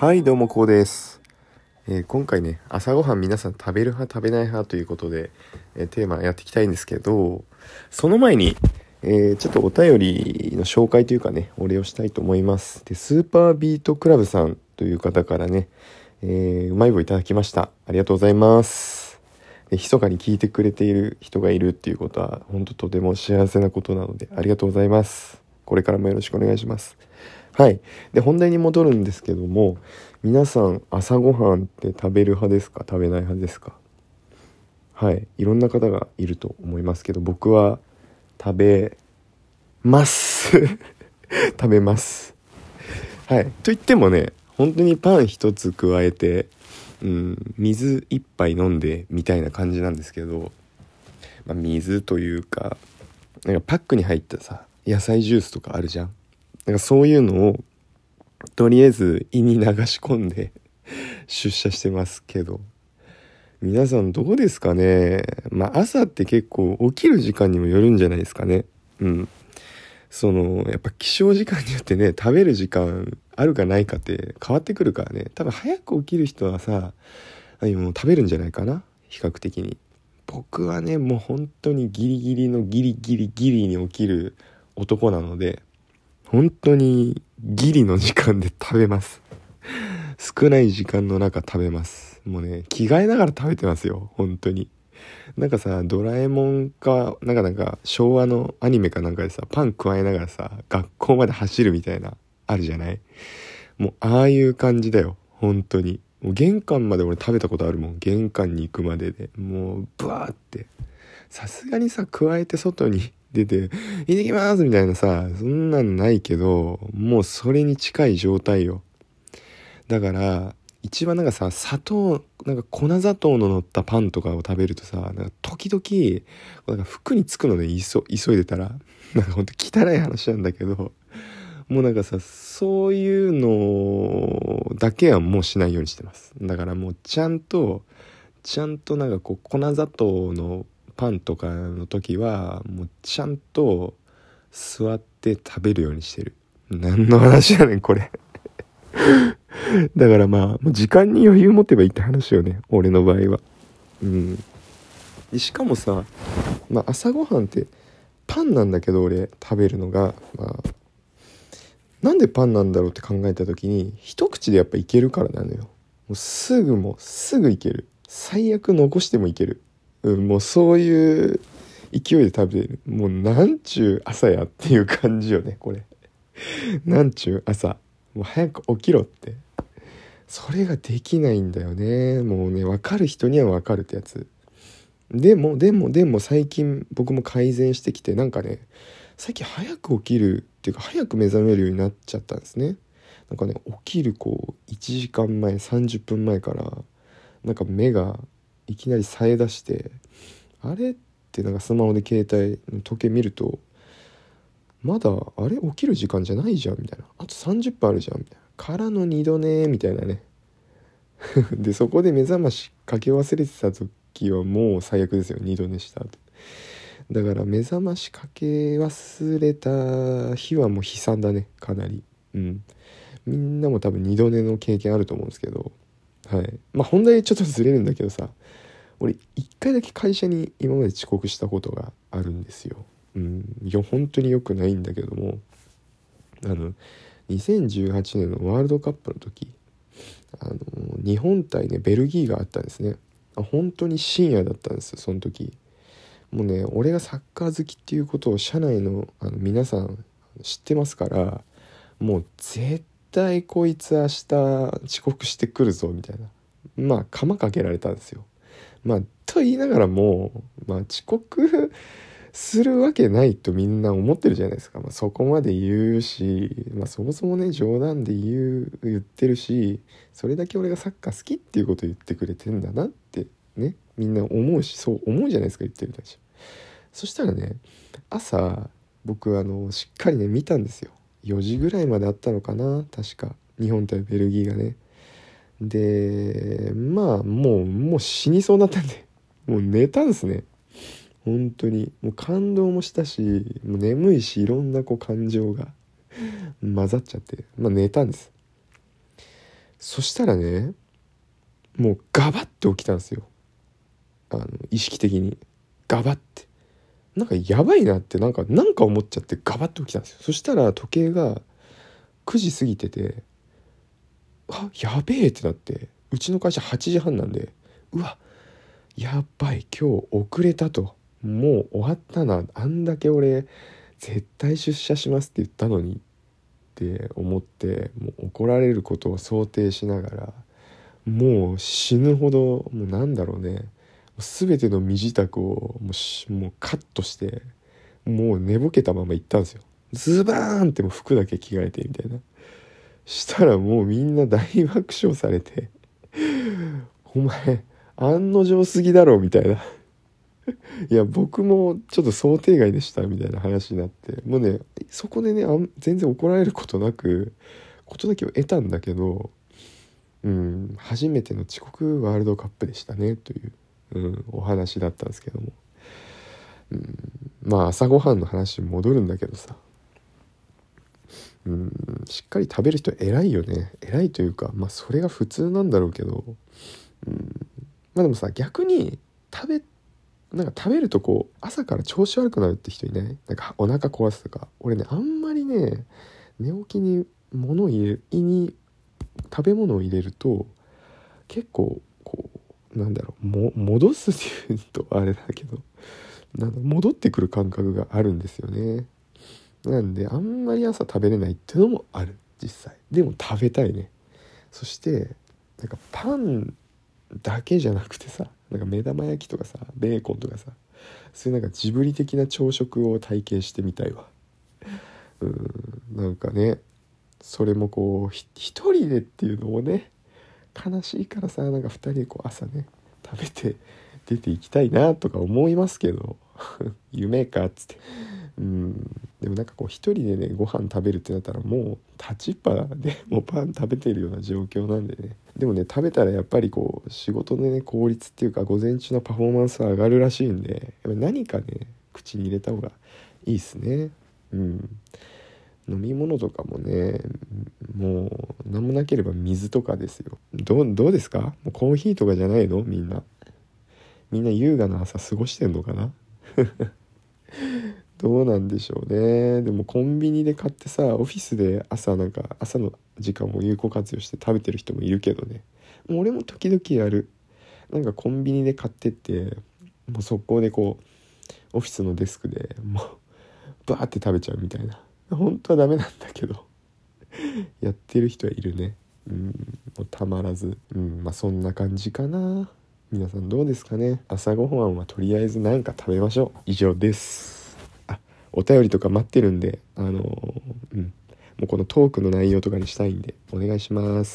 はいどうもこうです、えー、今回ね朝ごはん皆さん食べる派食べない派ということで、えー、テーマやっていきたいんですけどその前に、えー、ちょっとお便りの紹介というかねお礼をしたいと思います。でスーパービートクラブさんという方からね、えうまい棒いただきました。ありがとうございます。で密かに聞いてくれている人がいるっていうことは本当とても幸せなことなのでありがとうございます。これからもよろしくお願いします。はい。で、本題に戻るんですけども、皆さん朝ごはんって食べる派ですか？食べない派ですか？はい。いろんな方がいると思いますけど、僕は食べます 食べます。はい。と言ってもね、本当にパン一つ加えて、うん、水一杯飲んでみたいな感じなんですけど、まあ、水というか、なんかパックに入ったさ、野菜ジュースとかあるじゃん。なんかそういうのをとりあえず胃に流し込んで 出社してますけど。皆さんどうですかね？まあ朝って結構起きる時間にもよるんじゃないですかね。うん。そのやっぱ起床時間によってね食べる時間あるかないかって変わってくるからね。多分早く起きる人はさもう食べるんじゃないかな？比較的に。僕はねもう本当にギリギリのギリギリギリに起きる男なので本当にギリの時間で食べます。少ない時間の中食べます。もうね、着替えながら食べてますよ。本当に。なんかさ、ドラえもんか、なんかなんか昭和のアニメかなんかでさ、パン加えながらさ、学校まで走るみたいな、あるじゃない？もう、ああいう感じだよ。本当に。もう玄関まで俺食べたことあるもん。玄関に行くまでで。もう、ブワーって。さすがにさ、加えて外に出て、行ってきますみたいなさ、そんなんないけど、もうそれに近い状態よ。だから、一番なんかさ、砂糖、なんか粉砂糖の乗ったパンとかを食べるとさ、なんか時々、なんか服につくので、ね、急いでたら、なんかほんと汚い話なんだけど、もうなんかさ、そういうのだけはもうしないようにしてます。だからもうちゃんと、ちゃんとなんかこう粉砂糖のパンとかの時はもうちゃんと座って食べるようにしてる。何の話やねんこれ。だからまあもう時間に余裕持てばいいって話よね俺の場合は。うん。しかもさ、まあ、朝ごはんってパンなんだけど俺食べるのが。まあなんでパンなんだろうって考えた時に一口でやっぱいけるからなのよ。もうすぐもすぐいける。最悪残してもいける。うん、もうそういう勢いで食べてる。もうなんちゅう朝やっていう感じよね、これ。なんちゅう朝。もう早く起きろって。それができないんだよね。もうね、わかる人にはわかるってやつ。でも、でも、でも最近僕も改善してきて、なんかね、最近早く起きるっていうか、早く目覚めるようになっちゃったんですね。なんかね、起きるこう、1時間前、30分前から、なんか目がいきなりさえ出してあれってなんかスマホで携帯の時計見るとまだあれ起きる時間じゃないじゃんみたいな。あと30分あるじゃんみたいな。からの2度寝みたいなね。でそこで目覚ましかけ忘れてた時はもう最悪ですよ。2度寝した後。だから目覚ましかけ忘れた日はもう悲惨だね。かなり。うん。みんなも多分2度寝の経験あると思うんですけど。はい。まあ本題ちょっとずれるんだけどさ。俺一回だけ会社に今まで遅刻したことがあるんですよ。うん、いや本当に良くないんだけども。あの2018年のワールドカップの時あの日本対ねベルギーがあったんですね。あ本当に深夜だったんですよその時。もうね俺がサッカー好きっていうことを社内のあの皆さん知ってますからもう絶対こいつ明日遅刻してくるぞみたいな。まあ釜かけられたんですよ。まあと言いながらも、まあ、遅刻するわけないとみんな思ってるじゃないですか、まあ、そこまで言うし、まあ、そもそもね冗談で言う言ってるしそれだけ俺がサッカー好きっていうことを言ってくれてんだなってねみんな思うしそう思うじゃないですか言ってる人たち。そしたらね朝僕あのしっかりね見たんですよ。4時ぐらいまであったのかな確か。日本対ベルギーがね。でまあもうもう死にそうだったんで もう寝たんですね。本当に。もう感動もしたしもう眠いしいろんなこう感情が 混ざっちゃってまあ寝たんです。そしたらねもうガバッて起きたんですよ。あの意識的に。ガバッて。なんかやばいなってなんかなんか思っちゃってガバッと起きたんですよ。そしたら時計が9時過ぎててあやべえってなってうちの会社8時半なんでうわやばい今日遅れたと。もう終わったな。あんだけ俺絶対出社しますって言ったのに。って思ってもう怒られることを想定しながらもう死ぬほどもうなんだろうね。全ての身支度をもうもうカットしてもう寝ぼけたまま行ったんですよ。ズバーンっても服だけ着替えてみたいな。したらもうみんな大爆笑されて「お前案の定すぎだろ」みたいな。いや僕もちょっと想定外でしたみたいな話になってもうねそこでねあん全然怒られることなくことだけを得たんだけどうん初めての遅刻ワールドカップでしたねという、うん、お話だったんですけども、うん、まあ朝ごはんの話に戻るんだけどさ。うん。しっかり食べる人偉いよね。偉いというかまあそれが普通なんだろうけど、うん、まあでもさ逆に食べなんか食べるとこう朝から調子悪くなるって人いない？なんかお腹壊すとか。俺ねあんまりね寝起きに物を入れ胃に食べ物を入れると結構こうなんだろうも戻すっていうとあれだけど。なん戻ってくる感覚があるんですよね。なんであんまり朝食べれないってのもある。実際。でも食べたいね。そしてなんかパンだけじゃなくてさなんか目玉焼きとかさベーコンとかさそういうなんかジブリ的な朝食を体験してみたいわ。うん。なんかねそれもこう一人でっていうのもね悲しいからさなんか2人でこう朝ね食べて出ていきたいなとか思いますけど。夢かっつって。うん。でもなんかこう一人でねご飯食べるってなったらもう立ちっぱで もうパン食べてるような状況なんでね。でもね食べたらやっぱりこう仕事のね効率っていうか午前中のパフォーマンスは上がるらしいんでやっぱ何かね口に入れた方がいいっすね。うん。飲み物とかもねもう何もなければ水とかですよ。どうどうですか？もうコーヒーとかじゃないの？みんな。みんな優雅な朝過ごしてんのかな？どうなんでしょうね。でもコンビニで買ってさオフィスで朝なんか朝の時間も有効活用して食べてる人もいるけどね。もう俺も時々やる。なんかコンビニで買ってってもう速攻でこうオフィスのデスクでもうバーって食べちゃうみたいな。本当はダメなんだけどやってる人はいるね。うんもうたまらず。うんまあそんな感じかな。皆さんどうですかね？朝ごはんはとりあえず何か食べましょう。以上です。あお便りとか待ってるんであのー、うん。もうこのトークの内容とかにしたいんでお願いします。